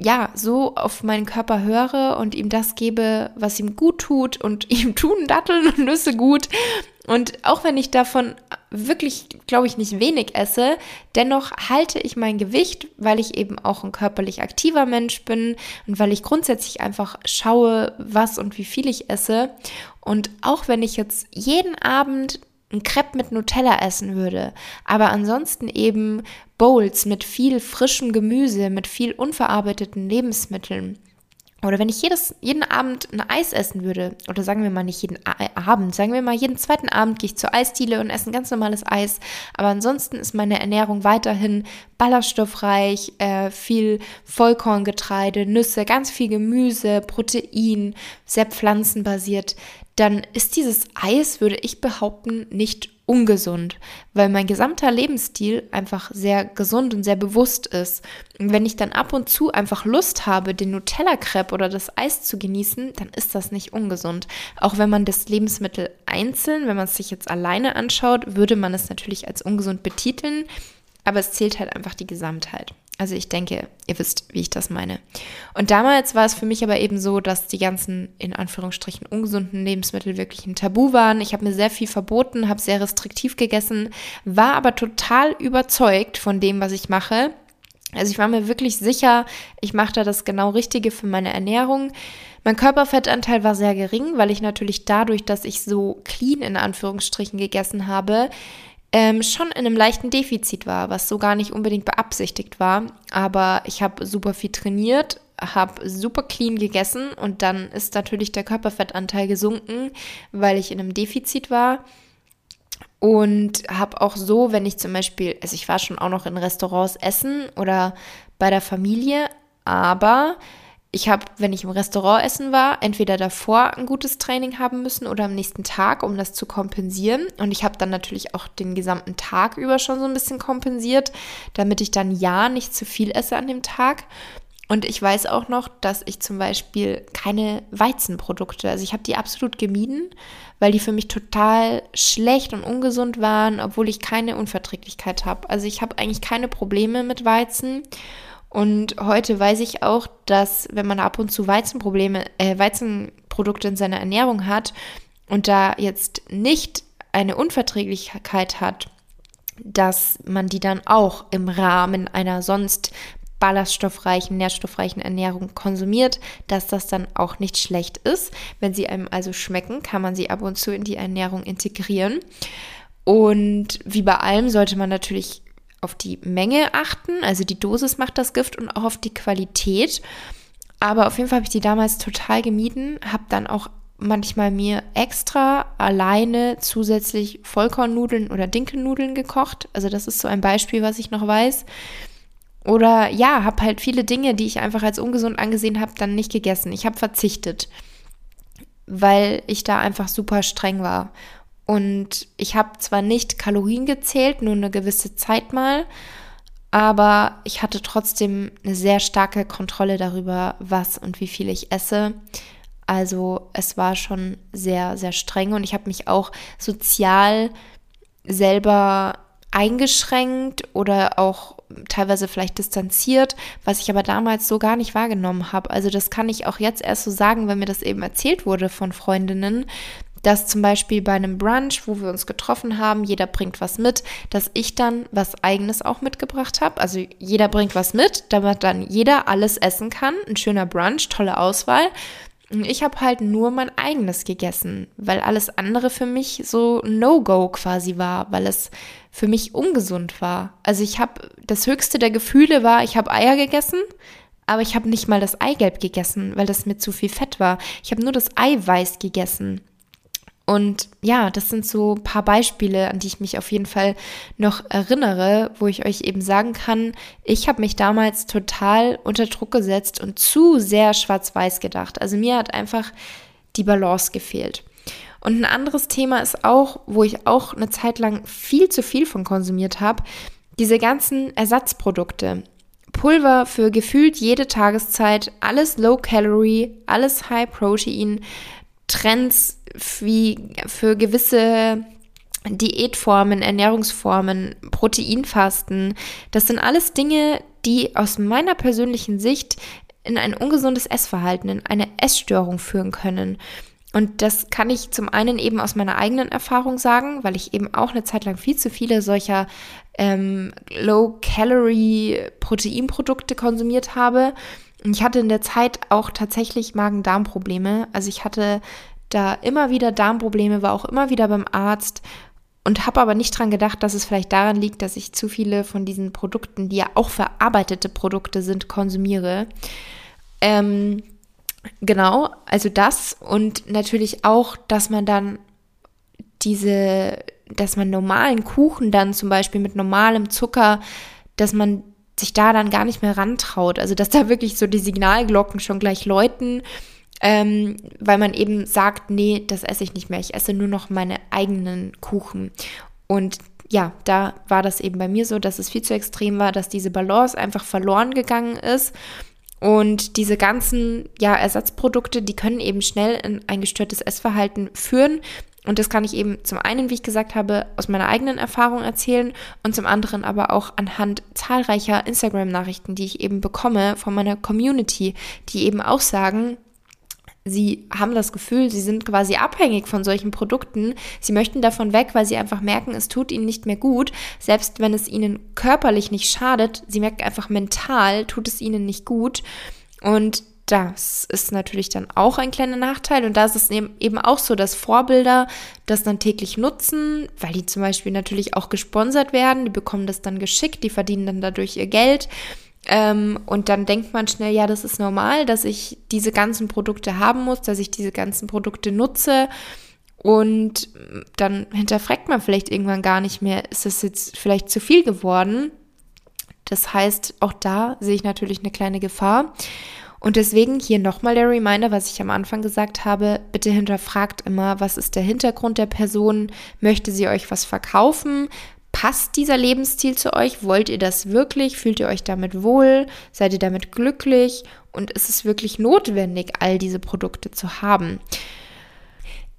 ja, so auf meinen Körper höre und ihm das gebe, was ihm gut tut und ihm tun Datteln und Nüsse gut. Und auch wenn ich davon wirklich, glaube ich, nicht wenig esse, dennoch halte ich mein Gewicht, weil ich eben auch ein körperlich aktiver Mensch bin und weil ich grundsätzlich einfach schaue, was und wie viel ich esse. Und auch wenn ich jetzt jeden Abend ein Crepe mit Nutella essen würde, aber ansonsten eben Bowls mit viel frischem Gemüse, mit viel unverarbeiteten Lebensmitteln. Oder wenn ich jedes, jeden Abend ein Eis essen würde, oder sagen wir mal nicht jeden Abend, sagen wir mal jeden zweiten Abend gehe ich zur Eisdiele und esse ein ganz normales Eis. Aber ansonsten ist meine Ernährung weiterhin ballaststoffreich, äh, viel Vollkorngetreide, Nüsse, ganz viel Gemüse, Protein, sehr pflanzenbasiert dann ist dieses Eis, würde ich behaupten, nicht ungesund, weil mein gesamter Lebensstil einfach sehr gesund und sehr bewusst ist. Und wenn ich dann ab und zu einfach Lust habe, den Nutella-Crepe oder das Eis zu genießen, dann ist das nicht ungesund. Auch wenn man das Lebensmittel einzeln, wenn man es sich jetzt alleine anschaut, würde man es natürlich als ungesund betiteln, aber es zählt halt einfach die Gesamtheit. Also ich denke, ihr wisst, wie ich das meine. Und damals war es für mich aber eben so, dass die ganzen in Anführungsstrichen ungesunden Lebensmittel wirklich ein Tabu waren. Ich habe mir sehr viel verboten, habe sehr restriktiv gegessen, war aber total überzeugt von dem, was ich mache. Also ich war mir wirklich sicher, ich mache da das genau Richtige für meine Ernährung. Mein Körperfettanteil war sehr gering, weil ich natürlich dadurch, dass ich so clean in Anführungsstrichen gegessen habe, ähm, schon in einem leichten Defizit war, was so gar nicht unbedingt beabsichtigt war. Aber ich habe super viel trainiert, habe super clean gegessen und dann ist natürlich der Körperfettanteil gesunken, weil ich in einem Defizit war. Und habe auch so, wenn ich zum Beispiel, also ich war schon auch noch in Restaurants essen oder bei der Familie, aber ich habe, wenn ich im Restaurant essen war, entweder davor ein gutes Training haben müssen oder am nächsten Tag, um das zu kompensieren. Und ich habe dann natürlich auch den gesamten Tag über schon so ein bisschen kompensiert, damit ich dann ja nicht zu viel esse an dem Tag. Und ich weiß auch noch, dass ich zum Beispiel keine Weizenprodukte, also ich habe die absolut gemieden, weil die für mich total schlecht und ungesund waren, obwohl ich keine Unverträglichkeit habe. Also ich habe eigentlich keine Probleme mit Weizen. Und heute weiß ich auch, dass wenn man ab und zu Weizenprobleme, äh, Weizenprodukte in seiner Ernährung hat und da jetzt nicht eine Unverträglichkeit hat, dass man die dann auch im Rahmen einer sonst ballaststoffreichen, nährstoffreichen Ernährung konsumiert, dass das dann auch nicht schlecht ist. Wenn sie einem also schmecken, kann man sie ab und zu in die Ernährung integrieren. Und wie bei allem sollte man natürlich auf die Menge achten, also die Dosis macht das Gift und auch auf die Qualität. Aber auf jeden Fall habe ich die damals total gemieden, habe dann auch manchmal mir extra alleine zusätzlich Vollkornnudeln oder Dinkelnudeln gekocht. Also das ist so ein Beispiel, was ich noch weiß. Oder ja, habe halt viele Dinge, die ich einfach als ungesund angesehen habe, dann nicht gegessen. Ich habe verzichtet, weil ich da einfach super streng war. Und ich habe zwar nicht Kalorien gezählt, nur eine gewisse Zeit mal, aber ich hatte trotzdem eine sehr starke Kontrolle darüber, was und wie viel ich esse. Also es war schon sehr, sehr streng und ich habe mich auch sozial selber eingeschränkt oder auch teilweise vielleicht distanziert, was ich aber damals so gar nicht wahrgenommen habe. Also das kann ich auch jetzt erst so sagen, wenn mir das eben erzählt wurde von Freundinnen, dass zum Beispiel bei einem Brunch, wo wir uns getroffen haben, jeder bringt was mit, dass ich dann was eigenes auch mitgebracht habe. Also jeder bringt was mit, damit dann jeder alles essen kann. Ein schöner Brunch, tolle Auswahl. Und ich habe halt nur mein eigenes gegessen, weil alles andere für mich so No-Go quasi war, weil es für mich ungesund war. Also ich habe, das höchste der Gefühle war, ich habe Eier gegessen, aber ich habe nicht mal das Eigelb gegessen, weil das mir zu viel Fett war. Ich habe nur das Eiweiß gegessen. Und ja, das sind so ein paar Beispiele, an die ich mich auf jeden Fall noch erinnere, wo ich euch eben sagen kann, ich habe mich damals total unter Druck gesetzt und zu sehr schwarz-weiß gedacht. Also mir hat einfach die Balance gefehlt. Und ein anderes Thema ist auch, wo ich auch eine Zeit lang viel zu viel von konsumiert habe, diese ganzen Ersatzprodukte. Pulver für gefühlt jede Tageszeit, alles Low Calorie, alles High Protein, Trends wie für gewisse Diätformen, Ernährungsformen, Proteinfasten. Das sind alles Dinge, die aus meiner persönlichen Sicht in ein ungesundes Essverhalten, in eine Essstörung führen können. Und das kann ich zum einen eben aus meiner eigenen Erfahrung sagen, weil ich eben auch eine Zeit lang viel zu viele solcher ähm, Low-Calorie-Proteinprodukte konsumiert habe. Und ich hatte in der Zeit auch tatsächlich Magen-Darm-Probleme. Also ich hatte da immer wieder Darmprobleme, war auch immer wieder beim Arzt und habe aber nicht dran gedacht, dass es vielleicht daran liegt, dass ich zu viele von diesen Produkten, die ja auch verarbeitete Produkte sind, konsumiere. Ähm, genau, also das und natürlich auch, dass man dann diese, dass man normalen Kuchen dann zum Beispiel mit normalem Zucker, dass man sich da dann gar nicht mehr rantraut. Also dass da wirklich so die Signalglocken schon gleich läuten, ähm, weil man eben sagt, nee, das esse ich nicht mehr. Ich esse nur noch meine eigenen Kuchen. Und ja, da war das eben bei mir so, dass es viel zu extrem war, dass diese Balance einfach verloren gegangen ist. Und diese ganzen ja, Ersatzprodukte, die können eben schnell in ein gestörtes Essverhalten führen. Und das kann ich eben zum einen, wie ich gesagt habe, aus meiner eigenen Erfahrung erzählen und zum anderen aber auch anhand zahlreicher Instagram-Nachrichten, die ich eben bekomme von meiner Community, die eben auch sagen, Sie haben das Gefühl, sie sind quasi abhängig von solchen Produkten. Sie möchten davon weg, weil sie einfach merken, es tut ihnen nicht mehr gut. Selbst wenn es ihnen körperlich nicht schadet, sie merken einfach mental, tut es ihnen nicht gut. Und das ist natürlich dann auch ein kleiner Nachteil. Und da ist es eben auch so, dass Vorbilder das dann täglich nutzen, weil die zum Beispiel natürlich auch gesponsert werden. Die bekommen das dann geschickt, die verdienen dann dadurch ihr Geld. Ähm, und dann denkt man schnell, ja, das ist normal, dass ich diese ganzen Produkte haben muss, dass ich diese ganzen Produkte nutze. Und dann hinterfragt man vielleicht irgendwann gar nicht mehr, ist das jetzt vielleicht zu viel geworden? Das heißt, auch da sehe ich natürlich eine kleine Gefahr. Und deswegen hier nochmal der Reminder, was ich am Anfang gesagt habe, bitte hinterfragt immer, was ist der Hintergrund der Person? Möchte sie euch was verkaufen? Passt dieser Lebensstil zu euch? Wollt ihr das wirklich? Fühlt ihr euch damit wohl? Seid ihr damit glücklich? Und ist es wirklich notwendig, all diese Produkte zu haben?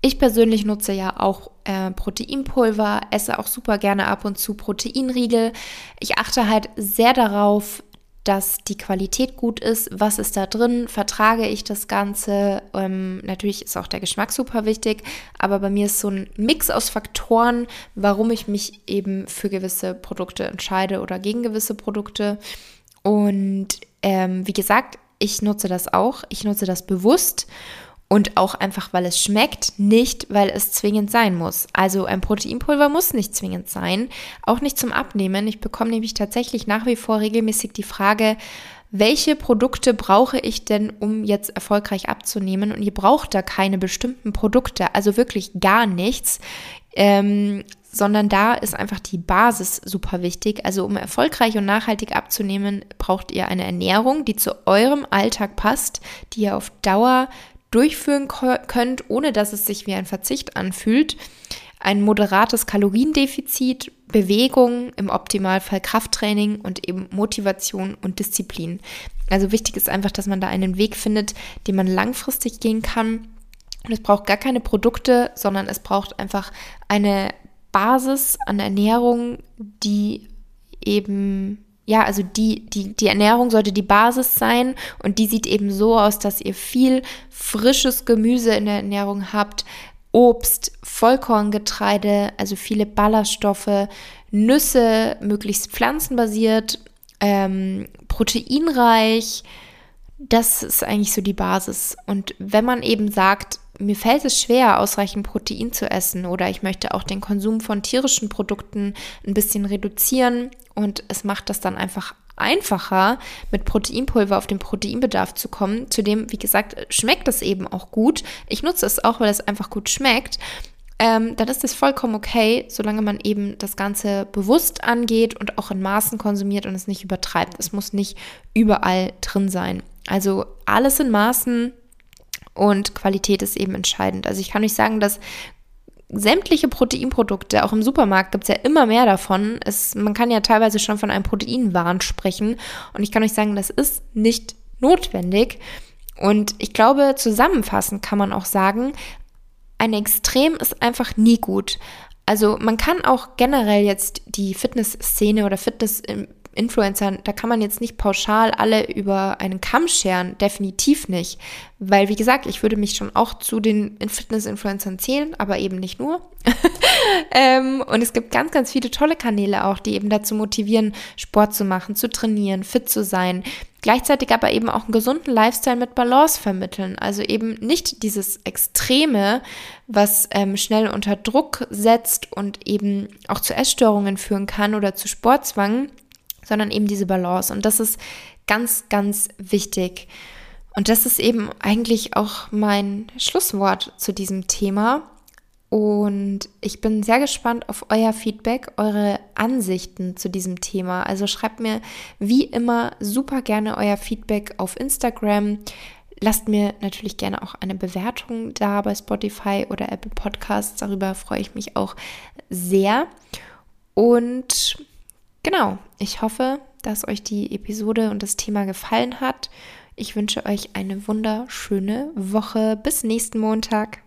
Ich persönlich nutze ja auch äh, Proteinpulver, esse auch super gerne ab und zu Proteinriegel. Ich achte halt sehr darauf, dass die Qualität gut ist. Was ist da drin? Vertrage ich das Ganze? Ähm, natürlich ist auch der Geschmack super wichtig, aber bei mir ist so ein Mix aus Faktoren, warum ich mich eben für gewisse Produkte entscheide oder gegen gewisse Produkte. Und ähm, wie gesagt, ich nutze das auch. Ich nutze das bewusst und auch einfach, weil es schmeckt, nicht, weil es zwingend sein muss. Also ein Proteinpulver muss nicht zwingend sein, auch nicht zum Abnehmen. Ich bekomme nämlich tatsächlich nach wie vor regelmäßig die Frage, welche Produkte brauche ich denn, um jetzt erfolgreich abzunehmen? Und ihr braucht da keine bestimmten Produkte, also wirklich gar nichts. Ähm, sondern da ist einfach die Basis super wichtig. Also um erfolgreich und nachhaltig abzunehmen, braucht ihr eine Ernährung, die zu eurem Alltag passt, die ihr auf Dauer durchführen könnt, ohne dass es sich wie ein Verzicht anfühlt. Ein moderates Kaloriendefizit, Bewegung, im Optimalfall Krafttraining und eben Motivation und Disziplin. Also wichtig ist einfach, dass man da einen Weg findet, den man langfristig gehen kann. Und es braucht gar keine Produkte, sondern es braucht einfach eine Basis an Ernährung, die eben ja, also die, die, die Ernährung sollte die Basis sein und die sieht eben so aus, dass ihr viel frisches Gemüse in der Ernährung habt, Obst, Vollkorngetreide, also viele Ballaststoffe, Nüsse, möglichst pflanzenbasiert, ähm, proteinreich. Das ist eigentlich so die Basis. Und wenn man eben sagt, mir fällt es schwer, ausreichend Protein zu essen oder ich möchte auch den Konsum von tierischen Produkten ein bisschen reduzieren und es macht das dann einfach einfacher, mit Proteinpulver auf den Proteinbedarf zu kommen. Zudem, wie gesagt, schmeckt es eben auch gut. Ich nutze es auch, weil es einfach gut schmeckt. ähm, dann ist das vollkommen okay, solange man eben das Ganze bewusst angeht und auch in Maßen konsumiert und es nicht übertreibt. Es muss nicht überall drin sein. Also alles in Maßen und Qualität ist eben entscheidend. Also ich kann euch sagen, dass sämtliche Proteinprodukte, auch im Supermarkt gibt es ja immer mehr davon. Es, man kann ja teilweise schon von einem Proteinwahn sprechen. Und ich kann euch sagen, das ist nicht notwendig. Und ich glaube, zusammenfassend kann man auch sagen, ein Extrem ist einfach nie gut. Also man kann auch generell jetzt die Fitnessszene oder Fitness Influencern, da kann man jetzt nicht pauschal alle über einen Kamm scheren, definitiv nicht. Weil, wie gesagt, ich würde mich schon auch zu den Fitness-Influencern zählen, aber eben nicht nur. ähm, und es gibt ganz, ganz viele tolle Kanäle auch, die eben dazu motivieren, Sport zu machen, zu trainieren, fit zu sein. Gleichzeitig aber eben auch einen gesunden Lifestyle mit Balance vermitteln. Also eben nicht dieses Extreme, was ähm, schnell unter Druck setzt und eben auch zu Essstörungen führen kann oder zu Sportzwang sondern eben diese Balance. Und das ist ganz, ganz wichtig. Und das ist eben eigentlich auch mein Schlusswort zu diesem Thema. Und ich bin sehr gespannt auf euer Feedback, eure Ansichten zu diesem Thema. Also schreibt mir wie immer super gerne euer Feedback auf Instagram. Lasst mir natürlich gerne auch eine Bewertung da bei Spotify oder Apple Podcasts. Darüber freue ich mich auch sehr. Und genau, ich hoffe, dass euch die Episode und das Thema gefallen hat. Ich wünsche euch eine wunderschöne Woche. Bis nächsten Montag.